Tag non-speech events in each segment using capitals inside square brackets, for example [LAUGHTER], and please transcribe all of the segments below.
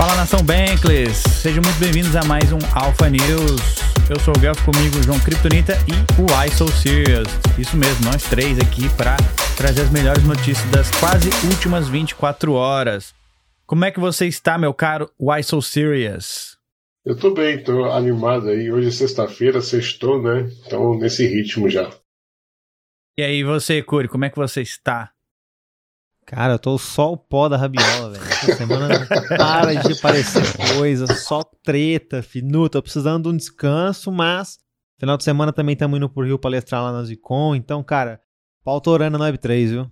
Fala nação Bankless, sejam muito bem-vindos a mais um Alpha News. Eu sou o Guelph comigo, João Kryptonita e o I Serious. Isso mesmo, nós três aqui para trazer as melhores notícias das quase últimas 24 horas. Como é que você está, meu caro Why So Serious? Eu tô bem, tô animado aí. Hoje é sexta-feira, sextou, né? Então, nesse ritmo já. E aí, você, Curi, como é que você está? Cara, eu tô só o pó da rabiola, velho. Essa semana para de aparecer coisa, só treta, finu. Tô precisando de um descanso, mas final de semana também estamos indo pro Rio palestrar lá na Zicom. Então, cara, pau torando na Web3, viu?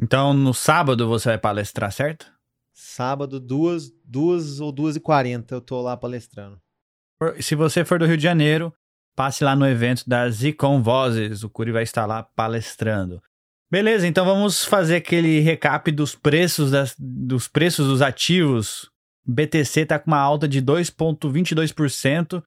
Então, no sábado você vai palestrar, certo? Sábado, duas, duas ou duas e quarenta eu tô lá palestrando. Se você for do Rio de Janeiro, passe lá no evento da Zicom Vozes. O Curi vai estar lá palestrando. Beleza, então vamos fazer aquele recap dos preços, das, dos preços dos ativos. BTC está com uma alta de 2,22%,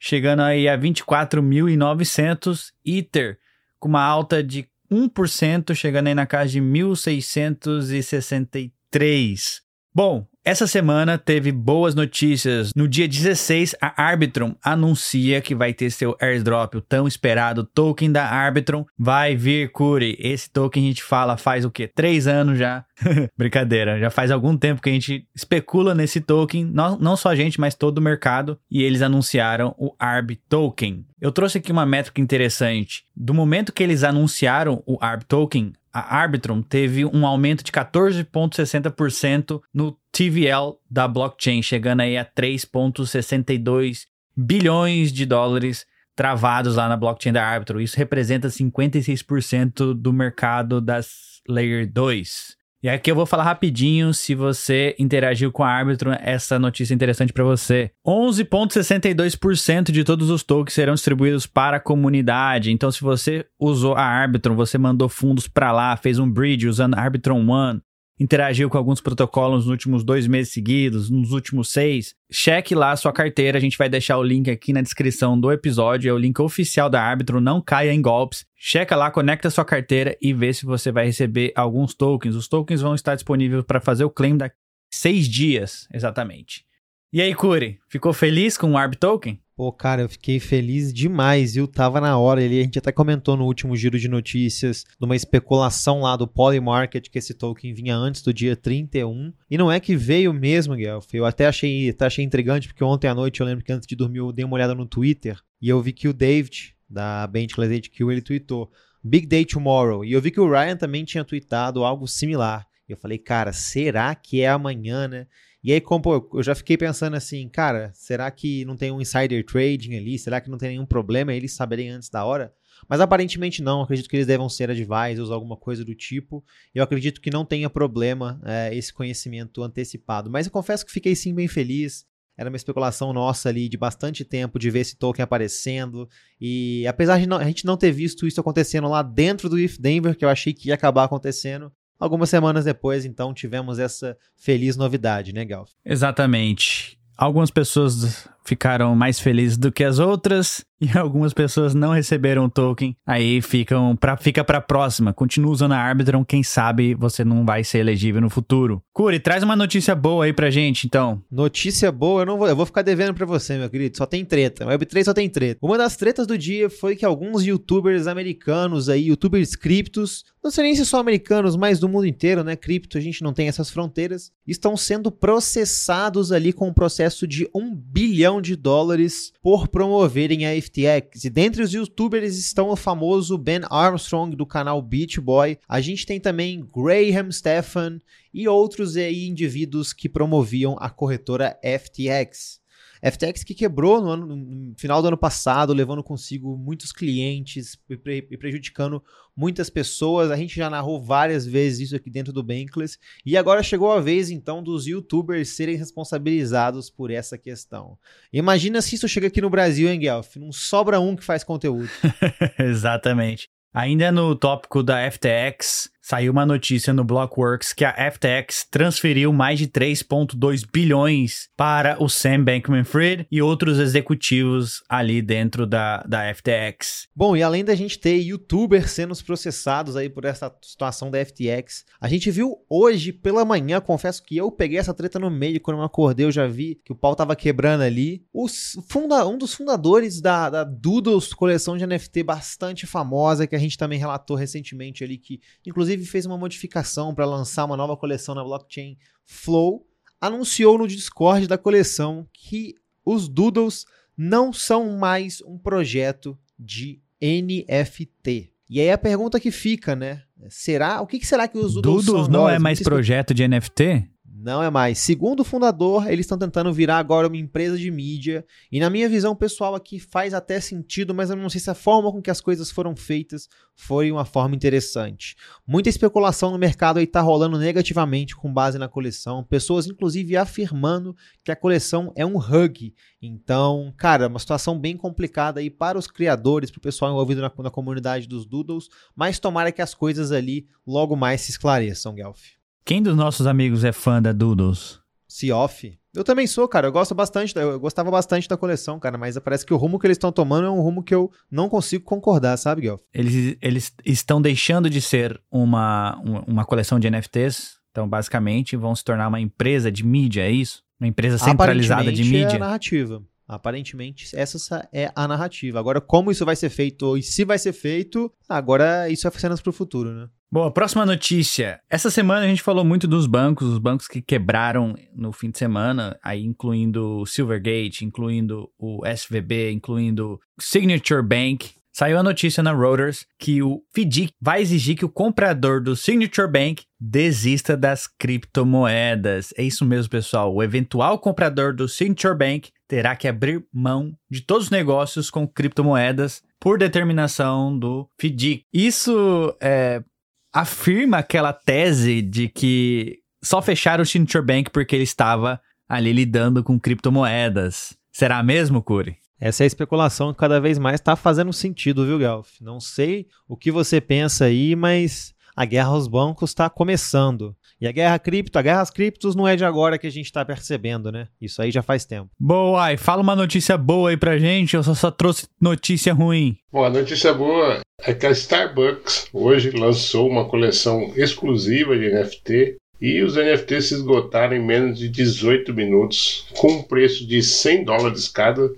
chegando aí a 24.900. Ether com uma alta de 1%, chegando aí na casa de 1.663. Bom, essa semana teve boas notícias. No dia 16, a Arbitrum anuncia que vai ter seu airdrop, o tão esperado token da Arbitrum. Vai vir, Curi. Esse token a gente fala faz o quê? Três anos já. [LAUGHS] Brincadeira, já faz algum tempo que a gente especula nesse token. Não, não só a gente, mas todo o mercado. E eles anunciaram o ARB Token. Eu trouxe aqui uma métrica interessante. Do momento que eles anunciaram o ARB Token, a Arbitrum teve um aumento de 14,60% no TVL da blockchain, chegando aí a 3,62 bilhões de dólares travados lá na blockchain da Arbitrum. Isso representa 56% do mercado das Layer 2. E aqui eu vou falar rapidinho se você interagiu com a Arbitrum, essa notícia interessante para você. 11.62% de todos os tokens serão distribuídos para a comunidade. Então se você usou a Arbitrum, você mandou fundos para lá, fez um bridge usando Arbitrum One, interagiu com alguns protocolos nos últimos dois meses seguidos, nos últimos seis, cheque lá a sua carteira. A gente vai deixar o link aqui na descrição do episódio. É o link oficial da Árbitro. Não caia em golpes. Checa lá, conecta a sua carteira e vê se você vai receber alguns tokens. Os tokens vão estar disponíveis para fazer o claim daqui seis dias, exatamente. E aí, Curi, ficou feliz com o ARB Token? Pô, cara, eu fiquei feliz demais, viu? Tava na hora ali. A gente até comentou no último giro de notícias de uma especulação lá do Polymarket que esse token vinha antes do dia 31. E não é que veio mesmo, Guelph. Eu até achei, até achei intrigante, porque ontem à noite eu lembro que antes de dormir eu dei uma olhada no Twitter e eu vi que o David, da Bentley HQ, ele tweetou Big Day Tomorrow. E eu vi que o Ryan também tinha tweetado algo similar. Eu falei, cara, será que é amanhã, né? E aí, como eu já fiquei pensando assim, cara, será que não tem um insider trading ali? Será que não tem nenhum problema eles saberem antes da hora? Mas aparentemente não, acredito que eles devam ser advisors ou alguma coisa do tipo. Eu acredito que não tenha problema é, esse conhecimento antecipado. Mas eu confesso que fiquei sim bem feliz. Era uma especulação nossa ali de bastante tempo de ver esse token aparecendo. E apesar de não, a gente não ter visto isso acontecendo lá dentro do If Denver, que eu achei que ia acabar acontecendo, Algumas semanas depois, então, tivemos essa feliz novidade, né, Gal? Exatamente. Algumas pessoas ficaram mais felizes do que as outras [LAUGHS] e algumas pessoas não receberam o token. Aí ficam pra, fica pra próxima. Continua usando a Arbitrum, quem sabe você não vai ser elegível no futuro. Curi, traz uma notícia boa aí pra gente, então. Notícia boa, eu não vou, eu vou ficar devendo pra você, meu querido. Só tem treta. Web3 só tem treta. Uma das tretas do dia foi que alguns youtubers americanos aí, youtubers criptos, não sei nem se são americanos, mas do mundo inteiro, né? Cripto, a gente não tem essas fronteiras, estão sendo processados ali com um processo de um bilhão de dólares por promoverem a FTX. E dentre os youtubers estão o famoso Ben Armstrong do canal Beach Boy. A gente tem também Graham Stephan e outros aí indivíduos que promoviam a corretora FTX. FTX que quebrou no, ano, no, final do ano passado, levando consigo muitos clientes e, pre, e, prejudicando muitas pessoas. A gente já narrou várias vezes isso aqui dentro do Bankless. E agora chegou a vez, então, dos youtubers serem responsabilizados por essa questão. Imagina se isso chega aqui no Brasil, hein, Guelph? Não sobra um que faz conteúdo. [LAUGHS] Exatamente. Ainda no tópico da FTX, Saiu uma notícia no Blockworks que a FTX transferiu mais de 3,2 bilhões para o Sam Bankman-Fried e outros executivos ali dentro da, da FTX. Bom, e além da gente ter youtubers sendo processados aí por essa situação da FTX, a gente viu hoje pela manhã, confesso que eu peguei essa treta no meio, quando eu acordei eu já vi que o pau tava quebrando ali. Os funda um dos fundadores da, da Doodles, coleção de NFT bastante famosa, que a gente também relatou recentemente ali, que inclusive fez uma modificação para lançar uma nova coleção na blockchain Flow, anunciou no Discord da coleção que os Doodles não são mais um projeto de NFT. E aí a pergunta que fica, né? Será? O que, que será que os Doodles, Doodles são não é mais projeto de NFT? Não é mais. Segundo o fundador, eles estão tentando virar agora uma empresa de mídia. E na minha visão pessoal aqui faz até sentido, mas eu não sei se a forma com que as coisas foram feitas foi uma forma interessante. Muita especulação no mercado aí tá rolando negativamente com base na coleção. Pessoas inclusive afirmando que a coleção é um hug. Então, cara, uma situação bem complicada aí para os criadores, para o pessoal envolvido na, na comunidade dos Doodles. Mas tomara que as coisas ali logo mais se esclareçam, Guelph. Quem dos nossos amigos é fã da Doodles? Seoff. Eu também sou, cara. Eu gosto bastante, eu gostava bastante da coleção, cara, mas parece que o rumo que eles estão tomando é um rumo que eu não consigo concordar, sabe, Guelph? Eles, eles estão deixando de ser uma, uma, coleção de NFTs. Então, basicamente, vão se tornar uma empresa de mídia, é isso? Uma empresa centralizada de Aparentemente É a mídia. narrativa. Aparentemente, essa é a narrativa. Agora, como isso vai ser feito e se vai ser feito, agora isso é cenas pro futuro, né? Bom, a próxima notícia. Essa semana a gente falou muito dos bancos, os bancos que quebraram no fim de semana, aí incluindo o Silvergate, incluindo o SVB, incluindo o Signature Bank. Saiu a notícia na Reuters que o FDIC vai exigir que o comprador do Signature Bank desista das criptomoedas. É isso mesmo, pessoal. O eventual comprador do Signature Bank terá que abrir mão de todos os negócios com criptomoedas por determinação do FDIC. Isso é, afirma aquela tese de que só fecharam o Signature Bank porque ele estava ali lidando com criptomoedas. Será mesmo, Curi? Essa é a especulação que cada vez mais está fazendo sentido, viu, Guelph? Não sei o que você pensa aí, mas a guerra aos bancos está começando. E a guerra cripto, a guerra às criptos não é de agora que a gente está percebendo, né? Isso aí já faz tempo. Boa, e fala uma notícia boa aí pra gente, eu só, só trouxe notícia ruim. Bom, a notícia boa é que a Starbucks hoje lançou uma coleção exclusiva de NFT e os NFTs se esgotaram em menos de 18 minutos, com um preço de 100 dólares cada.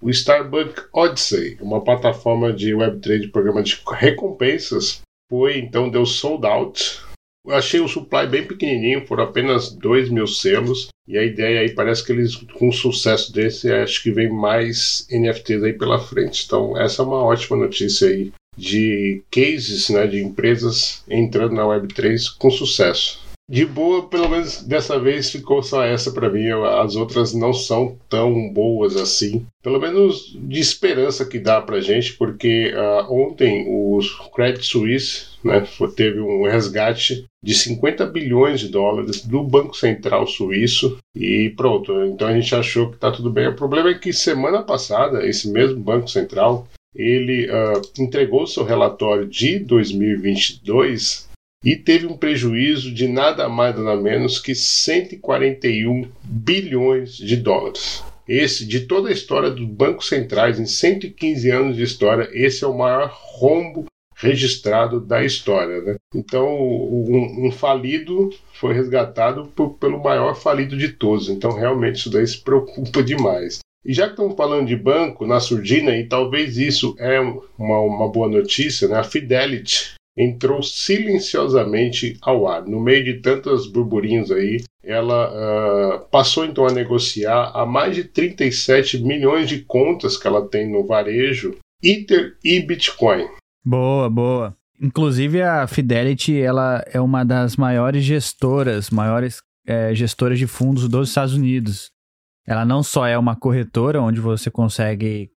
O Starbucks Odyssey, uma plataforma de Web3 de programa de recompensas, foi então deu sold out. Eu achei o supply bem pequenininho, foram apenas 2 mil selos. E a ideia aí parece que eles, com o sucesso desse, acho que vem mais NFTs aí pela frente. Então, essa é uma ótima notícia aí de cases, né, de empresas entrando na Web3 com sucesso. De boa, pelo menos dessa vez ficou só essa para mim. As outras não são tão boas assim. Pelo menos de esperança que dá pra gente, porque uh, ontem o Credit Suisse né, teve um resgate de 50 bilhões de dólares do Banco Central Suíço e pronto. Então a gente achou que tá tudo bem. O problema é que semana passada, esse mesmo Banco Central ele uh, entregou seu relatório de 2022 e teve um prejuízo de nada mais nada menos que 141 bilhões de dólares. Esse, de toda a história dos bancos centrais, em 115 anos de história, esse é o maior rombo registrado da história. Né? Então, um, um falido foi resgatado por, pelo maior falido de todos. Então, realmente, isso daí se preocupa demais. E já que estamos falando de banco na surdina, e talvez isso é uma, uma boa notícia, né? a Fidelity entrou silenciosamente ao ar. No meio de tantos burburinhos aí, ela uh, passou então a negociar a mais de 37 milhões de contas que ela tem no varejo, Ether e Bitcoin. Boa, boa. Inclusive a Fidelity, ela é uma das maiores gestoras, maiores é, gestoras de fundos dos Estados Unidos. Ela não só é uma corretora onde você consegue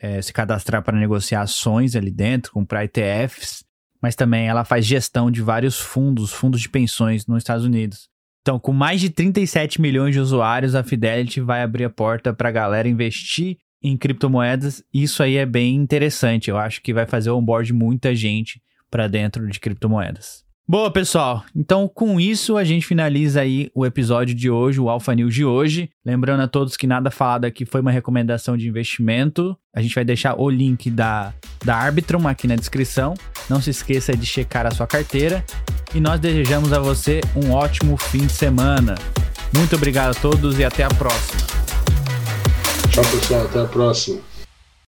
é, se cadastrar para negociar ações ali dentro, comprar ETFs, mas também ela faz gestão de vários fundos, fundos de pensões nos Estados Unidos. Então, com mais de 37 milhões de usuários, a Fidelity vai abrir a porta para a galera investir em criptomoedas. Isso aí é bem interessante. Eu acho que vai fazer o onboard muita gente para dentro de criptomoedas. Boa, pessoal. Então, com isso, a gente finaliza aí o episódio de hoje, o Alpha News de hoje. Lembrando a todos que nada falado aqui foi uma recomendação de investimento. A gente vai deixar o link da, da Arbitrum aqui na descrição. Não se esqueça de checar a sua carteira. E nós desejamos a você um ótimo fim de semana. Muito obrigado a todos e até a próxima. Tchau, pessoal. Até a próxima.